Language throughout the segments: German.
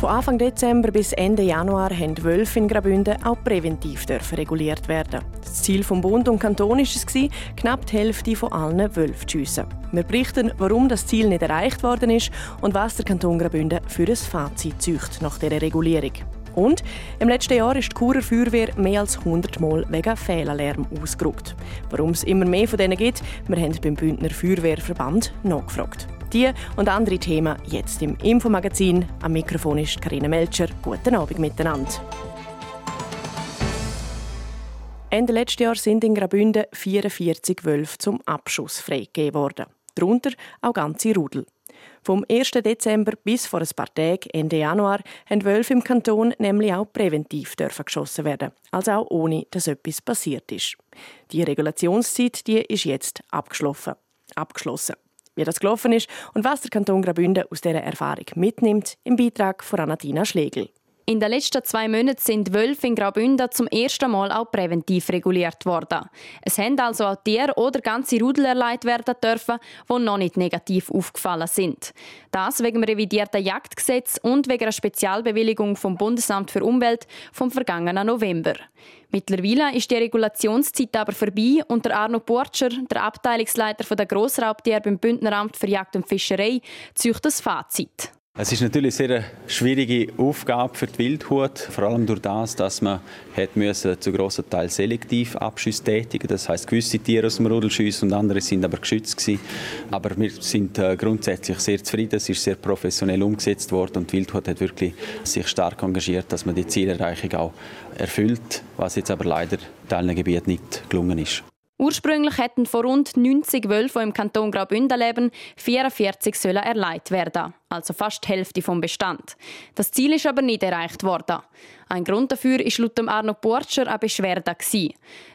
Von Anfang Dezember bis Ende Januar haben Wölfe in Graubünden auch präventiv reguliert werden. Das Ziel vom Bund und Kanton war es, knapp die Hälfte von allen Wölfen zu schiessen. Wir berichten, warum das Ziel nicht erreicht worden ist und was der Kanton Graubünden für ein Fazit zücht nach dieser Regulierung. Und im letzten Jahr ist die Churer Feuerwehr mehr als 100 Mal wegen Fehlalarm ausgerückt. Warum es immer mehr von denen gibt, wir haben beim Bündner Feuerwehrverband nachgefragt. Die und andere Themen jetzt im Infomagazin. Am Mikrofon ist Karina Melcher. Guten Abend miteinander. Ende letzten Jahr sind in Graubünden 44 Wölfe zum Abschuss freigegeben worden. Darunter auch ganze Rudel. Vom 1. Dezember bis vor ein paar Tagen, Ende Januar, haben Wölfe im Kanton nämlich auch präventiv dürfen geschossen werden, also auch ohne, dass etwas passiert ist. Die Regulationszeit die ist jetzt abgeschlossen. abgeschlossen. Wie das gelaufen ist und was der Kanton Graubünden aus dieser Erfahrung mitnimmt, im Beitrag von Anatina Schlegel. In den letzten zwei Monaten sind Wölfe in Graubünden zum ersten Mal auch präventiv reguliert worden. Es haben also auch Tiere oder ganze Rudel erleidet werden dürfen, die noch nicht negativ aufgefallen sind. Das wegen dem revidierten Jagdgesetz und wegen einer Spezialbewilligung vom Bundesamt für Umwelt vom vergangenen November. Mittlerweile ist die Regulationszeit aber vorbei und der Arno Portscher, der Abteilungsleiter der Grossraubtiere beim Bündneramt für Jagd und Fischerei, zieht das Fazit. Es ist natürlich eine sehr schwierige Aufgabe für die Wildhut, vor allem durch das, dass man hat müssen zu grossen Teil selektiv Abschüsse tätigen. Das heißt, gewisse Tiere aus dem Rudel schiessen und andere sind aber geschützt gewesen. Aber wir sind äh, grundsätzlich sehr zufrieden. Es ist sehr professionell umgesetzt worden und die Wildhut hat wirklich sich stark engagiert, dass man die Zielerreichung auch erfüllt, was jetzt aber leider in Teilen nicht gelungen ist. Ursprünglich hätten von rund 90 Wölfen, im Kanton Graubünden leben, 44 sollen erleiht werden, also fast die Hälfte vom Bestand. Das Ziel ist aber nicht erreicht worden. Ein Grund dafür ist laut Arno Portscher eine Beschwerde.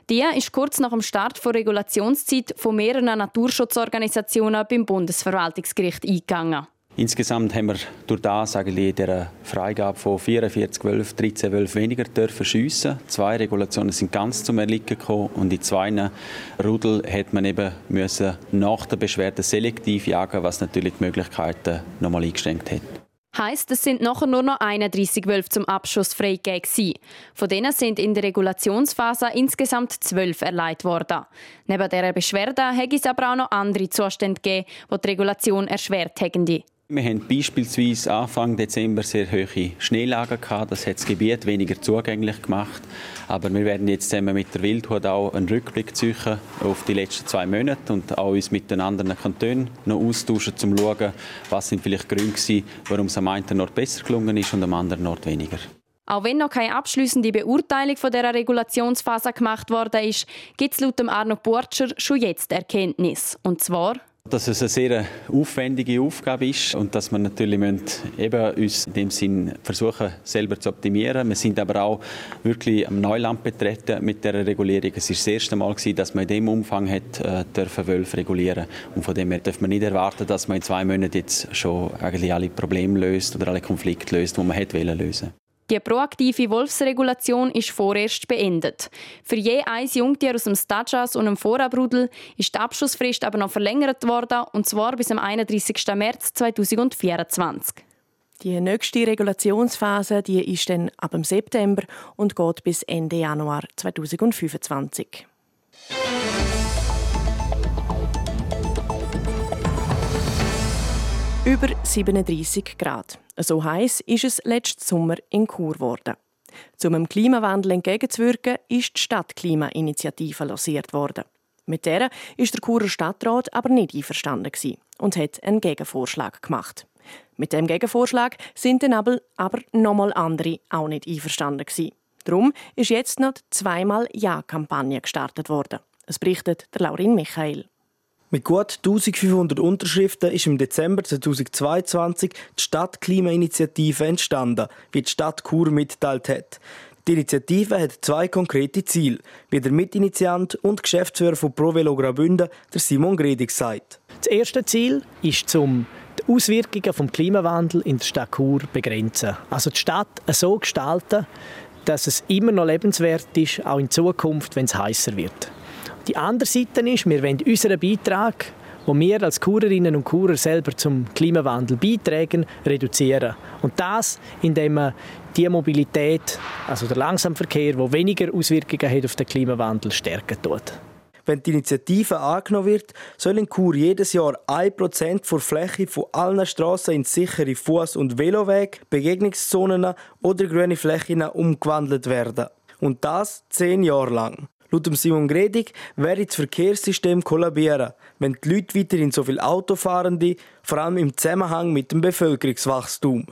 Die ist kurz nach dem Start der Regulationszeit von mehreren Naturschutzorganisationen beim Bundesverwaltungsgericht eingegangen. Insgesamt haben wir durch das eigentlich dieser Freigabe von 44 Wölfen 13 Wölfe weniger dürfen schiessen. Zwei Regulationen sind ganz zum Erliegen gekommen und in zwei Rudel hätte man eben müssen nach der Beschwerde selektiv jagen, was natürlich die Möglichkeiten nochmal eingeschränkt hat. Heißt, es sind nachher nur noch 31 Wölfe zum Abschuss freigegeben. Von denen sind in der Regulationsphase insgesamt 12 erleidet worden. Neben dieser Beschwerde hätte es aber auch noch andere Zustände gegeben, die die Regulation erschwert hätten. Wir haben beispielsweise Anfang Dezember sehr hohe Schneelagen gehabt. Das hat das Gebiet weniger zugänglich gemacht. Aber wir werden jetzt zusammen mit der Wildhut auch einen Rückblick ziehen auf die letzten zwei Monate und auch uns mit den anderen Kantonen noch austauschen, um zu schauen, was sind vielleicht Gründe waren, warum es am einen Ort besser gelungen ist und am anderen Ort weniger. Auch wenn noch keine abschließende Beurteilung von der Regulationsphase gemacht worden ist, gibt es laut Arno Portscher schon jetzt Erkenntnis. Und zwar dass es eine sehr aufwendige Aufgabe ist und dass wir natürlich eben uns in dem Sinn versuchen, selber zu optimieren. Wir sind aber auch wirklich am Neuland betreten mit der Regulierung. Es ist das erste Mal dass man in dem Umfang hat, äh, dürfen Wölfe regulieren. Und von dem her darf man nicht erwarten, dass man in zwei Monaten jetzt schon eigentlich alle Probleme löst oder alle Konflikte löst, die man hätte lösen die proaktive Wolfsregulation ist vorerst beendet. Für je ein Jungtier aus dem Stadjas und einem Vorabrudel ist die Abschussfrist aber noch verlängert worden, und zwar bis am 31. März 2024. Die nächste Regulationsphase die ist dann ab dem September und geht bis Ende Januar 2025. Über 37 Grad. So heiß ist es letzten Sommer in Chur geworden. Um dem Klimawandel entgegenzuwirken, ist die Stadtklimainitiative lanciert worden. Mit der ist der Churer Stadtrat aber nicht einverstanden und hat einen Gegenvorschlag gemacht. Mit dem Gegenvorschlag sind dann aber, aber nochmal andere auch nicht einverstanden Darum ist jetzt noch zweimal Ja-Kampagne gestartet worden. Es berichtet der Laurin Michael. Mit gut 1500 Unterschriften ist im Dezember 2022 die Stadtklimainitiative entstanden, wie die Stadt Chur mitteilt hat. Die Initiative hat zwei konkrete Ziele, wie der Mitinitiant und Geschäftsführer von ProVelo Graubünden, der Simon Gredig, sagt. Das erste Ziel ist zum die Auswirkungen vom Klimawandel in der Stadt Chur begrenzen. Also die Stadt so gestalten, dass es immer noch lebenswert ist, auch in Zukunft, wenn es heißer wird. Die andere Seite ist, wir wollen unseren Beitrag, wo wir als Kurerinnen und Kurer selber zum Klimawandel beitragen, reduzieren. Und das, indem man die Mobilität, also der Langsamverkehr, der weniger Auswirkungen hat auf den Klimawandel, stärken tut. Wenn die Initiative angenommen wird, soll in Chur jedes Jahr 1% der Fläche von allen Strassen in sichere Fuß- und Velowege, Begegnungszonen oder grüne Flächen umgewandelt werden. Und das zehn Jahre lang. Laut Simon Gredig wäre das Verkehrssystem kollabieren, wenn die Leute weiterhin so viel Auto fahren, vor allem im Zusammenhang mit dem Bevölkerungswachstum.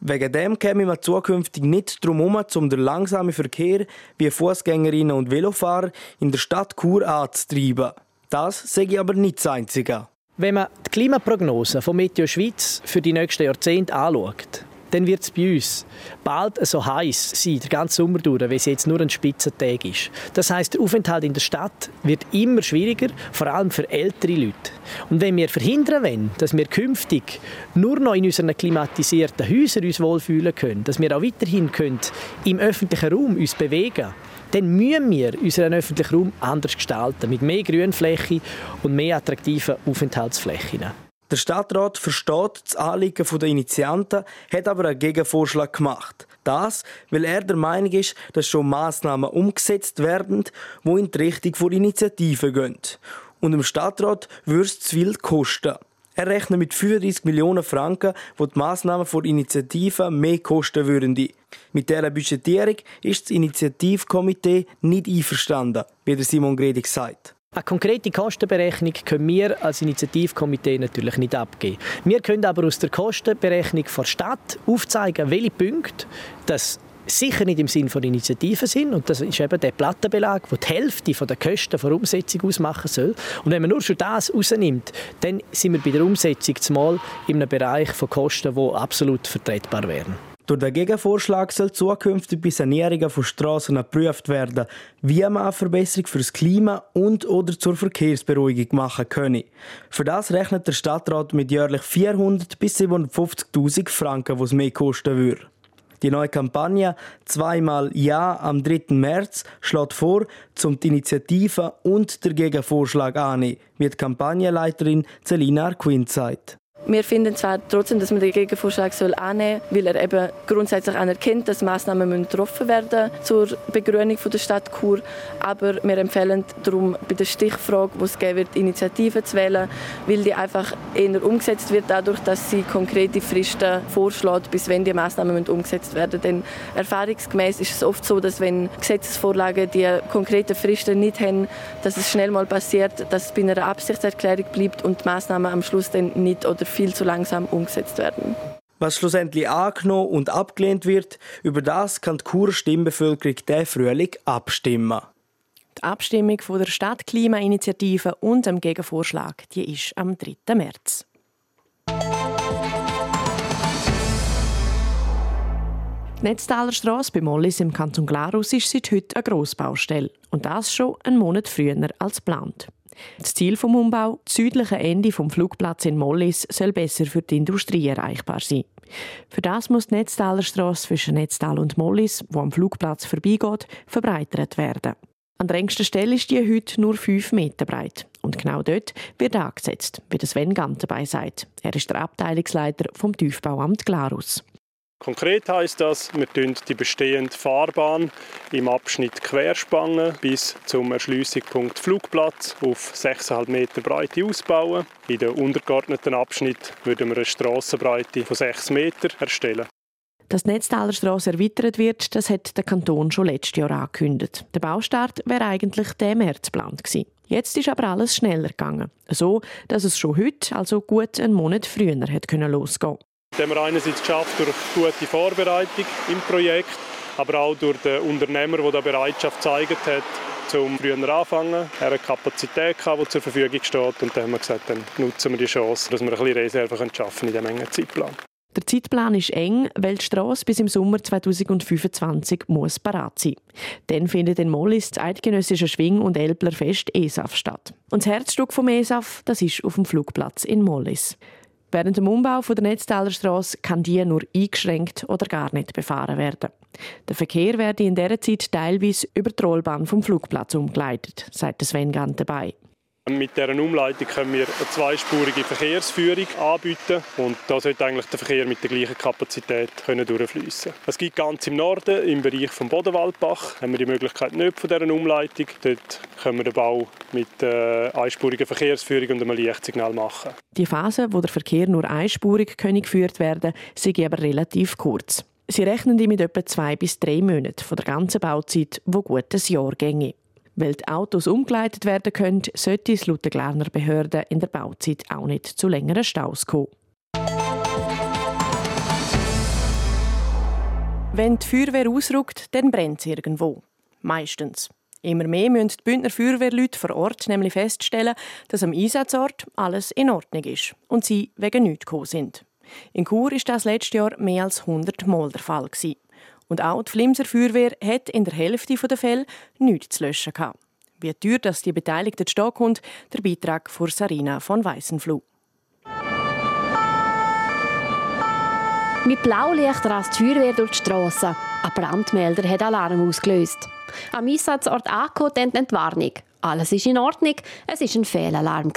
Wegen dem käme man zukünftig nicht darum herum, um den langsamen Verkehr wie Fußgängerinnen und Velofahrer in der Stadt Chur anzutreiben. Das sage ich aber nicht das Einzige. Wenn man die Klimaprognose von Meteo Schweiz für die nächsten Jahrzehnte anschaut, dann wird es bei uns bald so heiß sein, der ganze Sommer durch, wie es jetzt nur ein Spitzentag ist. Das heißt, der Aufenthalt in der Stadt wird immer schwieriger, vor allem für ältere Leute. Und wenn wir verhindern wollen, dass wir künftig nur noch in unseren klimatisierten Häusern uns wohlfühlen können, dass wir auch weiterhin können im öffentlichen Raum uns bewegen dann müssen wir unseren öffentlichen Raum anders gestalten, mit mehr Grünfläche und mehr attraktiven Aufenthaltsflächen. Der Stadtrat versteht das Anliegen der Initianten, hat aber einen Gegenvorschlag gemacht. Das, weil er der Meinung ist, dass schon Massnahmen umgesetzt werden, die in die Richtung der Initiative gehen. Und im Stadtrat würde es zu viel kosten. Er rechnet mit 35 Millionen Franken, wo die Massnahmen der Initiative mehr kosten würden. Mit dieser Budgetierung ist das Initiativkomitee nicht einverstanden, wie der Simon Gredig sagt. Eine konkrete Kostenberechnung können wir als Initiativkomitee natürlich nicht abgeben. Wir können aber aus der Kostenberechnung der Stadt aufzeigen, welche Punkte das sicher nicht im Sinn von Initiativen sind. Und das ist eben der Plattenbelag, der die Hälfte der Kosten der Umsetzung ausmachen soll. Und wenn man nur schon das rausnimmt, dann sind wir bei der Umsetzung zumal in einem Bereich von Kosten, die absolut vertretbar wären. Durch den Gegenvorschlag soll zukünftig bei Sanierungen von Straßen geprüft werden, wie man eine Verbesserung für das Klima und oder zur Verkehrsberuhigung machen könne. Für das rechnet der Stadtrat mit jährlich 400 bis 750.000 Franken, was mehr kosten würde. Die neue Kampagne «Zweimal Ja» am 3. März schlägt vor, zum die Initiative und der Gegenvorschlag annehmen, wie die Kampagnenleiterin Celina Arquin sagt. Wir finden zwar trotzdem, dass man den Gegenvorschlag soll annehmen soll, weil er eben grundsätzlich anerkennt, dass Massnahmen getroffen werden zur Begrünung der Stadt Chur. Aber wir empfehlen darum, bei der Stichfrage, wo es geben wird, Initiativen zu wählen, weil die einfach eher umgesetzt wird, dadurch, dass sie konkrete Fristen vorschlägt, bis wenn die Massnahmen umgesetzt werden. Denn erfahrungsgemäß ist es oft so, dass wenn Gesetzesvorlagen die konkreten Fristen nicht haben, dass es schnell mal passiert, dass es bei einer Absichtserklärung bleibt und die Massnahmen am Schluss dann nicht oder viel zu langsam umgesetzt werden. Was schlussendlich angenommen und abgelehnt wird, über das kann die Churer Stimmbevölkerung diesen Frühling abstimmen. Die Abstimmung von der Stadtklimainitiative und dem Gegenvorschlag die ist am 3. März. Die Netztaler Strasse bei Mollis im Kanton Glarus ist seit heute eine Grossbaustelle. Und das schon einen Monat früher als geplant. Das Ziel vom Umbau, das südliche Ende vom Flugplatz in Mollis, soll besser für die Industrie erreichbar sein. Für das muss die Netztaler Strasse zwischen Netztal und Mollis, wo am Flugplatz vorbeigeht, verbreitert werden. An der engsten Stelle ist die heute nur 5 Meter breit. Und genau dort wird angesetzt, wie das Sven Gantenbein sagt. Er ist der Abteilungsleiter vom Tiefbauamt Glarus. Konkret heißt das, wir die bestehende Fahrbahn im Abschnitt querspannen bis zum Erschliessungspunkt Flugplatz auf 6,5 Meter Breite ausbauen. In den untergeordneten Abschnitt würden wir eine Strassenbreite von 6 Meter erstellen. Dass die Netztaler Strasse erweitert wird, das hat der Kanton schon letztes Jahr angekündigt. Der Baustart wäre eigentlich der März geplant gewesen. Jetzt ist aber alles schneller gegangen. So, dass es schon heute, also gut einen Monat früher, hätte losgehen. Das haben wir einerseits geschafft durch gute Vorbereitung im Projekt, aber auch durch den Unternehmer, der da Bereitschaft gezeigt hat, zum früher anfangen. Er hat Kapazität, die zur Verfügung steht und dann haben wir gesagt, dann nutzen wir die Chance, dass wir ein bisschen Reserven schaffen in diesem engen Zeitplan. Der Zeitplan ist eng, weil die Strasse bis im Sommer 2025 muss parat sein. Dann findet in Mollis das eidgenössische Schwing- und Elblerfest ESAF statt. Und das Herzstück vom ESAF, das ist auf dem Flugplatz in Mollis. Während dem Umbau der Netztaler kann die nur eingeschränkt oder gar nicht befahren werden. Der Verkehr werde in dieser Zeit teilweise über die Rollbahn vom Flugplatz umgeleitet, sagt Sven Gant dabei. Mit dieser Umleitung können wir eine zweispurige Verkehrsführung anbieten und da sollte eigentlich der Verkehr mit der gleichen Kapazität können durchfließen. Es gibt ganz im Norden, im Bereich vom Bodenwaldbach, haben wir die Möglichkeit nicht von dieser Umleitung. Dort können wir den Bau mit äh, einspuriger Verkehrsführung und einem Lichtsignal machen. Die Phase, wo der Verkehr nur einspurig geführt werden sei aber relativ kurz. Sie rechnen mit etwa zwei bis drei Monaten von der ganzen Bauzeit, wo gut ein Jahr ginge. Weil die Autos umgeleitet werden können, sollte es laut der Glarner Behörde in der Bauzeit auch nicht zu längeren Staus kommen. Wenn die Feuerwehr ausrückt, dann brennt es irgendwo. Meistens. Immer mehr müssen die Bündner Feuerwehrleute vor Ort nämlich feststellen, dass am Einsatzort alles in Ordnung ist und sie wegen nichts gekommen sind. In Chur war das letztes Jahr mehr als 100 Mal der Fall. Und auch die Flimser Feuerwehr hat in der Hälfte der Fälle nichts zu löschen gehabt. Wie teuer dass die Beteiligten stehen kommt, der Beitrag von Sarina von Weissenfluh. Mit Blaulicht rast die Feuerwehr durch die Strasse. Ein Brandmelder hat Alarm ausgelöst. Am Einsatzort angekommen die Entwarnung. Alles ist in Ordnung, es war ein Fehlalarm.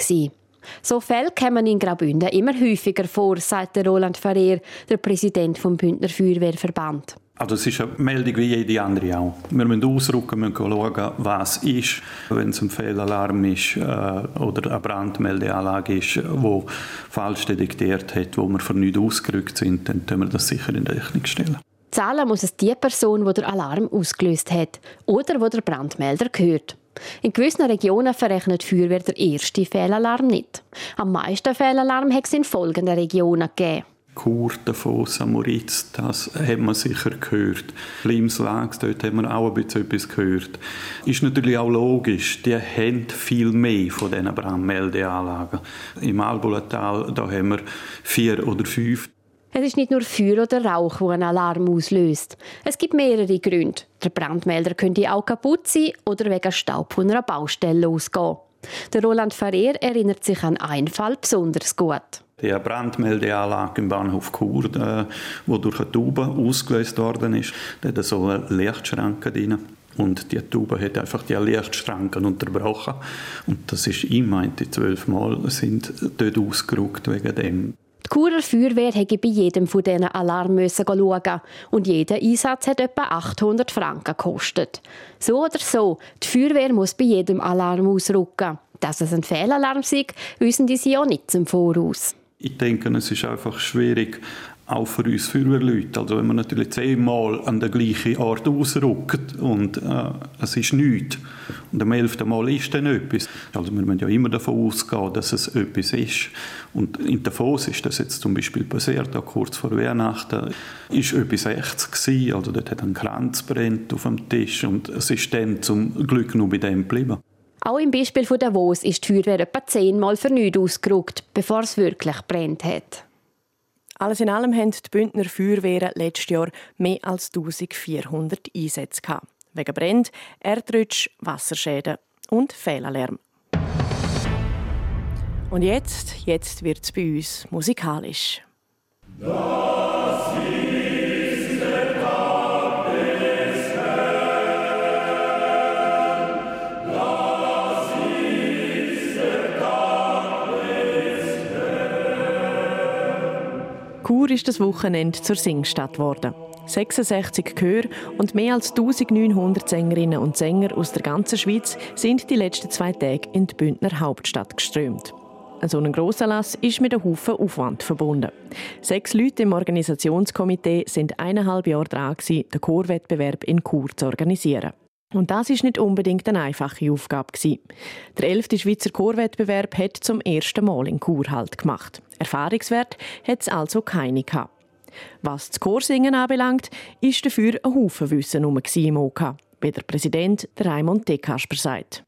So Fälle kommen in Graubünden immer häufiger vor, sagt Roland Ferrer, der Präsident vom Bündner Feuerwehrverband. Also es ist eine Meldung wie jede andere auch. Wir müssen ausrücken, müssen schauen, was ist. Wenn es ein Fehlalarm ist äh, oder eine Brandmeldeanlage ist, die falsch detektiert hat, wo wir für nichts ausgerückt sind, dann können wir das sicher in Rechnung stellen. Zahlen muss es die Person, die den Alarm ausgelöst hat oder wo der Brandmelder gehört. In gewissen Regionen verrechnet die Feuerwehr der erste Fehlalarm nicht. Am meisten Fehlalarm hat es in folgenden Regionen gegeben. Chur, Davos, Samoritz, das hat man sicher gehört. Limslags, dort haben wir auch ein bisschen etwas gehört. Ist natürlich auch logisch, die haben viel mehr von diesen Brandmeldeanlagen. Im Albulatal, da haben wir vier oder fünf. Es ist nicht nur Feuer oder Rauch, wo einen Alarm auslöst. Es gibt mehrere Gründe. Der Brandmelder könnte auch kaputt sein oder wegen Staub von einer Baustelle ausgehen. Der Roland Ferrer erinnert sich an einen Fall besonders gut die Brandmeldeanlage im Bahnhof Chur, äh, wo durch eine Tube ausgelöst worden ist. Da hat so eine Lichtschranke drin. Und die Tube hat einfach die Lichtschranken unterbrochen. Und das ist, ich meinte, zwölfmal sind dort ausgerückt wegen dem. Die Churer Feuerwehr hätte bei jedem von diesen Alarmen schauen und jeder Einsatz hat etwa 800 Franken gekostet. So oder so, die Feuerwehr muss bei jedem Alarm ausrücken. Dass es ein Fehlalarm ist, wissen die sie auch nicht zum Voraus. Ich denke, es ist einfach schwierig, auch für uns Feuerwehrleute. Also wenn man natürlich zehnmal an der gleichen Ort ausrückt und äh, es ist nichts und am elften Mal ist dann etwas. Also wir müssen ja immer davon ausgehen, dass es etwas ist. Und in Davos ist das jetzt zum Beispiel passiert, auch kurz vor Weihnachten, ist etwas echtes gewesen. Also dort hat ein Kranz brennt auf dem Tisch und es ist dann zum Glück nur bei dem geblieben. Auch im Beispiel von Davos ist die Feuerwehr etwa zehnmal für nichts ausgerückt, bevor es wirklich brennt hat. Alles in allem haben die Bündner Feuerwehren letztes Jahr mehr als 1400 Einsätze gehabt. Wegen Brand, Erdrutsch, Wasserschäden und Fehlalarm. Und jetzt, jetzt wird es bei uns musikalisch. Das Chur ist das Wochenende zur Singstadt geworden. 66 Chöre und mehr als 1900 Sängerinnen und Sänger aus der ganzen Schweiz sind die letzten zwei Tage in die Bündner Hauptstadt geströmt. Ein so ein Grossanlass ist mit einem Haufen Aufwand verbunden. Sechs Leute im Organisationskomitee sind eineinhalb Jahre dran, den Chorwettbewerb in Chur zu organisieren. Und das ist nicht unbedingt eine einfache Aufgabe Der 11. Schweizer Chorwettbewerb hat zum ersten Mal in Chur Halt gemacht. Erfahrungswert hat es also keine gehabt. Was das Chorsingen anbelangt, ist dafür ein Haufen Wissen herum im OK, wie der Präsident Raimund Dekasper sagt.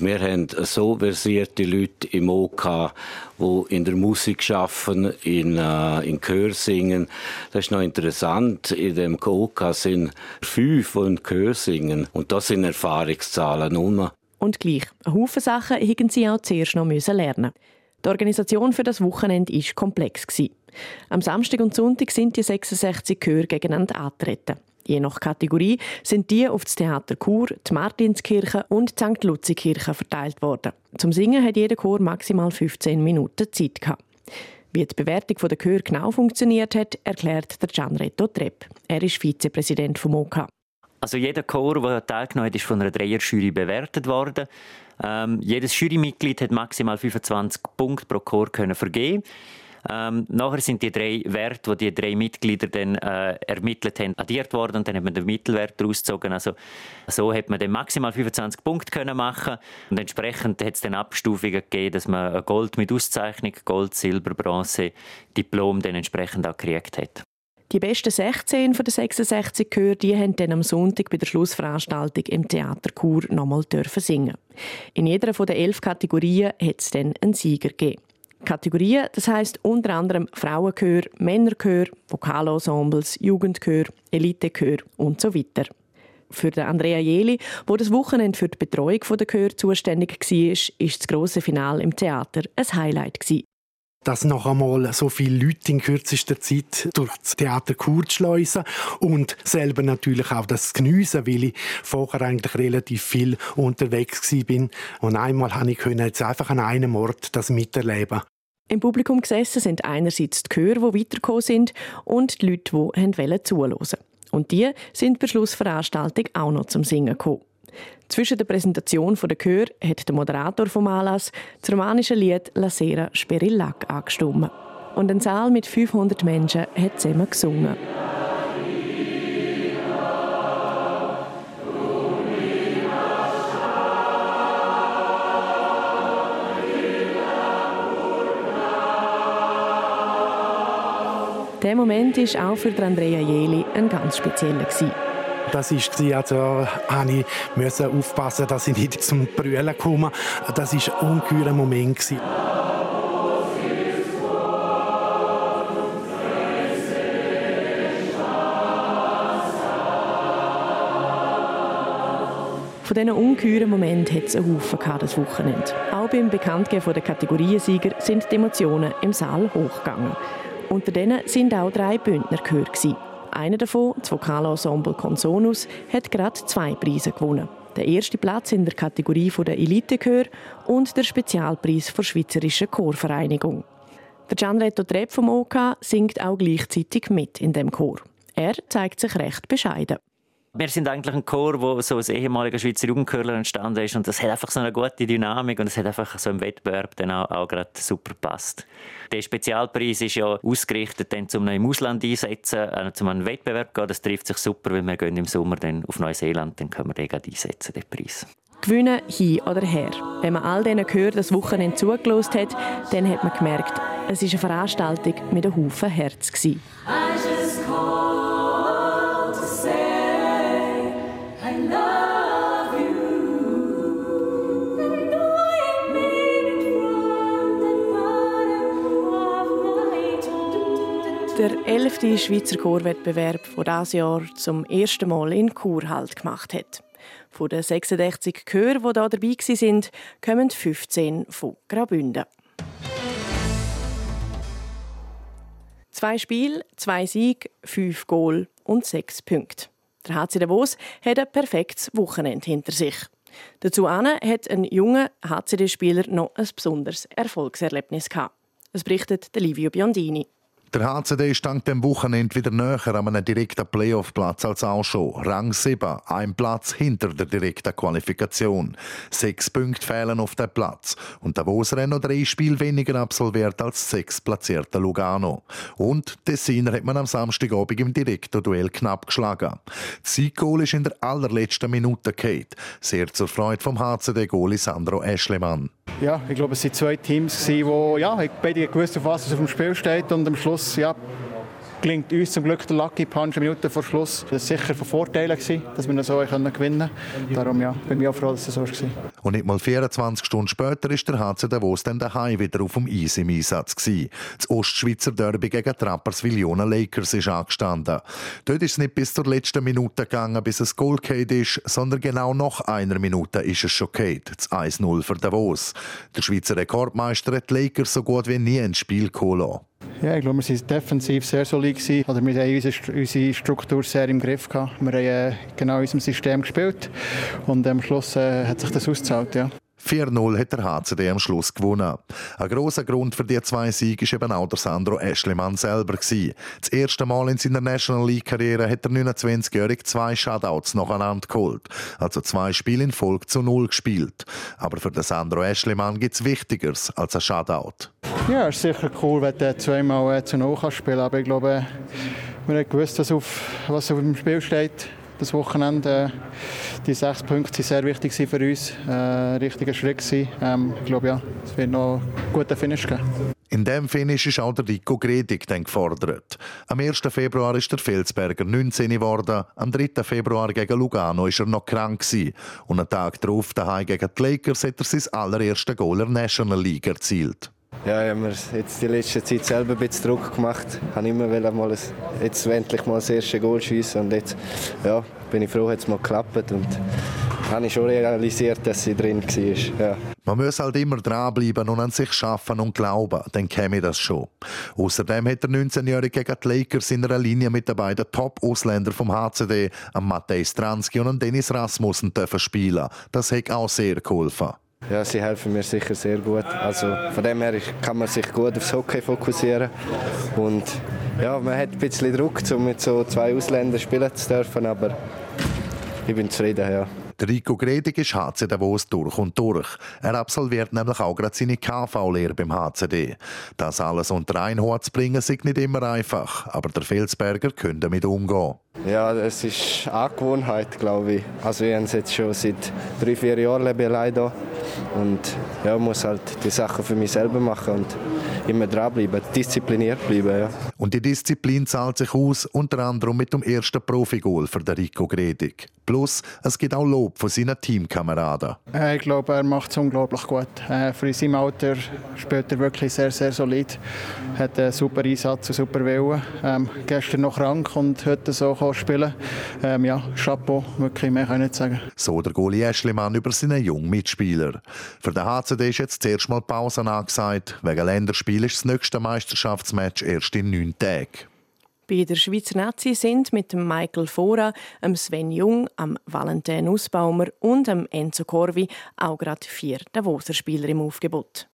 Wir haben so versierte Leute im OK, die in der Musik arbeiten, in, äh, in Chör singen. Das ist noch interessant. In dem OK sind fünf, die in Chör singen. Und das sind Erfahrungszahlen nur. Und gleich, ein Haufen Sachen hätten sie auch zuerst noch lernen Die Organisation für das Wochenende war komplex. Am Samstag und Sonntag sind die 66 Chöre gegeneinander antreten. Je nach Kategorie sind die auf das Theater Chur, die Martinskirche und die St. Luzi-Kirche verteilt worden. Zum Singen hat jeder Chor maximal 15 Minuten Zeit gehabt. Wie die Bewertung der Chör genau funktioniert hat, erklärt der Gianretto Trepp. Er ist Vizepräsident vom OK. Also jeder Chor, der teilgenommen hat, ist von einer Dreierjury bewertet worden. Ähm, jedes Jurymitglied hat maximal 25 Punkte pro Chor können vergeben. Ähm, nachher sind die drei Werte, die die drei Mitglieder dann äh, ermittelt haben, addiert worden und dann hat man den Mittelwert daraus gezogen. Also so hat man dann maximal 25 Punkte können machen und entsprechend hat es dann Abstufungen gegeben, dass man Gold mit Auszeichnung, Gold, Silber, Bronze, Diplom dann entsprechend auch gekriegt hat. Die besten 16 von den 66 Chöre, die haben dann am Sonntag bei der Schlussveranstaltung im Theater Chur nochmal singen. In jeder von den elf Kategorien hat es dann einen Sieger gegeben. Kategorien, das heißt unter anderem Frauenchör, Männerchör, Vokalensembles, Jugendchör, Elitechör und so weiter. Für Andrea Jeli, wo das Wochenende für die Betreuung der Chör zuständig war, ist das grosse Finale im Theater ein Highlight dass noch einmal so viele Leute in kürzester Zeit durch das Theater Chur schleusen und selber natürlich auch das geniessen, weil ich vorher eigentlich relativ viel unterwegs bin und einmal habe ich jetzt einfach an einem Ort das miterleben. Im Publikum gesessen sind einerseits die Chöre, die weitergekommen sind, und die Leute, die zuhören wollten. Und die sind bei Schlussveranstaltung auch noch zum Singen gekommen. Zwischen der Präsentation der Chör hat der Moderator vom Anlass das romanische Lied La Sera Sperillac angestimmt. Und ein Saal mit 500 Menschen hat zusammen gesungen. Der Moment war auch für Andrea Jeli ein ganz spezieller. Das war, also habe ich aufpassen, dass ich nicht zum Brüllen komme. Das war ein ungeheurer Moment. Von diesen ungeheuren Momenten hat es einen Haufen das Wochenende. Auch beim Bekanntgeben der Kategoriensieger sind die Emotionen im Saal hochgegangen. Unter denen sind auch drei Bündner gehört. Einer davon, das Vokalensemble Consonus, hat gerade zwei Preise gewonnen. Der erste Platz in der Kategorie der Elitechör und der Spezialpreis der Schweizerischen Chorvereinigung. Der Gianretto Trepp vom OK singt auch gleichzeitig mit in dem Chor. Er zeigt sich recht bescheiden. Wir sind eigentlich ein Chor, wo so ein ehemaliger Schweizer Jugendchorler entstanden ist und das hat einfach so eine gute Dynamik und es hat einfach so im Wettbewerb dann auch, auch gerade super gepasst. Der Spezialpreis ist ja ausgerichtet, dann zum im Ausland einsetzen, äh, zum einen Wettbewerb gehen. Das trifft sich super, weil wir gehen im Sommer dann auf Neuseeland, dann können wir den einsetzen, den Preis. Gewinnen hin oder her. Wenn man all denen gehört, das Wochenende zugelost hat, dann hat man gemerkt, es war eine Veranstaltung mit einem Haufen Herz. Gewesen. Der elfte Schweizer Chorwettbewerb, der dieses Jahr zum ersten Mal in Chur Halt gemacht hat. Von den 66 Chören, die hier dabei waren, kommen 15 von Graubünden. Zwei Spiele, zwei Siege, fünf Goal und sechs Punkte. Der HC Davos hat ein perfektes Wochenende hinter sich. Dazu hat ein junger HCD-Spieler noch ein besonderes Erfolgserlebnis gehabt. Es berichtet Livio Biondini. Der HCD ist dank dem Wochenende wieder näher an einem direkten Playoff-Platz als auch schon. Rang 7, ein Platz hinter der direkten Qualifikation. Sechs Punkte fehlen auf dem Platz. Und hat noch drei Spiele weniger absolviert als sechs platzierte Lugano. Und Tessiner hat man am Samstagabend im direkten Duell knapp geschlagen. Das Sieggoal ist in der allerletzten Minute Kate. Sehr zur Freude vom HCD-Goalie Sandro Eschlemann. Ja, ich glaube, es waren zwei Teams, die ja, beide gewusst auf was auf dem Spiel steht und am Schluss ja, gelingt uns zum Glück der Lucky Punch eine Minute vor Schluss. Das war sicher von Vorteil, dass wir so gewinnen können. Darum ja, bin ich auch froh, dass es so war. Und nicht mal 24 Stunden später ist der HC Davos dann daheim wieder auf dem Eis im Einsatz gewesen. Das Ostschweizer Derby gegen Rapperswil-Jona Lakers ist angestanden. Dort ist es nicht bis zur letzten Minute gegangen, bis es Goal ist, sondern genau nach einer Minute ist es schon geht. Das 1-0 für Davos. Der Schweizer Rekordmeister hat die Lakers so gut wie nie ins Spiel geholt. Ja, ich glaube, wir waren defensiv sehr solid. Gewesen. Wir haben unsere, Struktur sehr im Griff. Wir haben äh, genau in unserem System gespielt und am Schluss äh, hat sich das ausgezahlt. Ja. 4-0 hat der HCD am Schluss gewonnen. Ein grosser Grund für die zwei Siege war eben auch der Sandro Eschlemann selber. Das erste Mal in seiner National League-Karriere hat der 29-Jährige zwei Shutouts nacheinander geholt. Also zwei Spiele in Folge zu Null gespielt. Aber für den Sandro Eschlemann gibt es Wichtigeres als ein Shutout. Ja, ist sicher cool, wenn du zweimal zu Null spielen kann. Aber ich glaube, wir haben gewusst, was auf dem Spiel steht das Wochenende. Die sechs Punkte waren sehr wichtig für uns. Äh, richtiger Schritt. Ähm, ich glaube, ja, es wird noch einen guten Finish geben. In dem Finish ist auch der Rico Gredig gefordert. Am 1. Februar ist der Felsberger 19 geworden, am 3. Februar gegen Lugano ist er noch krank gewesen. und einen Tag darauf daheim gegen die Lakers hat er sein allererste Goal der National League erzielt. Ja, ich habe mir jetzt die letzte Zeit selber ein bisschen Druck gemacht. Ich habe immer mal ein, jetzt endlich mal das erste Goal schiessen und jetzt ja, bin ich froh, dass es mal geklappt und habe ich schon realisiert, dass sie drin war. Ja. Man muss halt immer dranbleiben und an sich schaffen und glauben, dann käme das schon. Außerdem hat der 19-Jährige gegen die Lakers in einer Linie mit den beiden Top-Ausländern vom HCD, Matej Stransky und Dennis Rasmussen, spielen. Das hat auch sehr geholfen. Ja, sie helfen mir sicher sehr gut. Also von dem her kann man sich gut aufs Hockey fokussieren. Und ja, man hat ein bisschen Druck, um mit so zwei Ausländern spielen zu dürfen, aber ich bin zufrieden, ja. Rico Gredig ist HC Davos durch und durch. Er absolviert nämlich auch gerade seine KV-Lehre beim HCD. Das alles unter einen Hut zu bringen, ist nicht immer einfach, aber der Felsberger könnte damit umgehen. Ja, es ist Angewohnheit, glaube ich. Also ich habe es jetzt schon seit drei, vier Jahren lebe hier. Und ja, muss halt die Sachen für mich selber machen und immer dranbleiben, diszipliniert bleiben. Ja. Und die Disziplin zahlt sich aus, unter anderem mit dem ersten Profi-Goal für den Rico Gredig. Plus, es gibt auch Lob von seinen Teamkameraden. Äh, ich glaube, er macht es unglaublich gut. Äh, für sein Alter spielt er wirklich sehr, sehr solid. Hat einen super Einsatz und super Willen. Ähm, gestern noch krank und heute so spielen ähm, Ja, Chapeau, wirklich mehr kann ich nicht sagen. So der Goalie Eschlimann über seinen jungen Mitspieler. Für den HCD ist jetzt zuerst mal Pause angesagt. Wegen Länderspiel ist das nächste Meisterschaftsmatch erst in neun Tagen. Bei der Schweizer Nazi sind mit dem Michael Fora, dem Sven Jung, Valentin Nussbaumer und dem Enzo Corvi auch gerade vier Davoser Spieler im Aufgebot.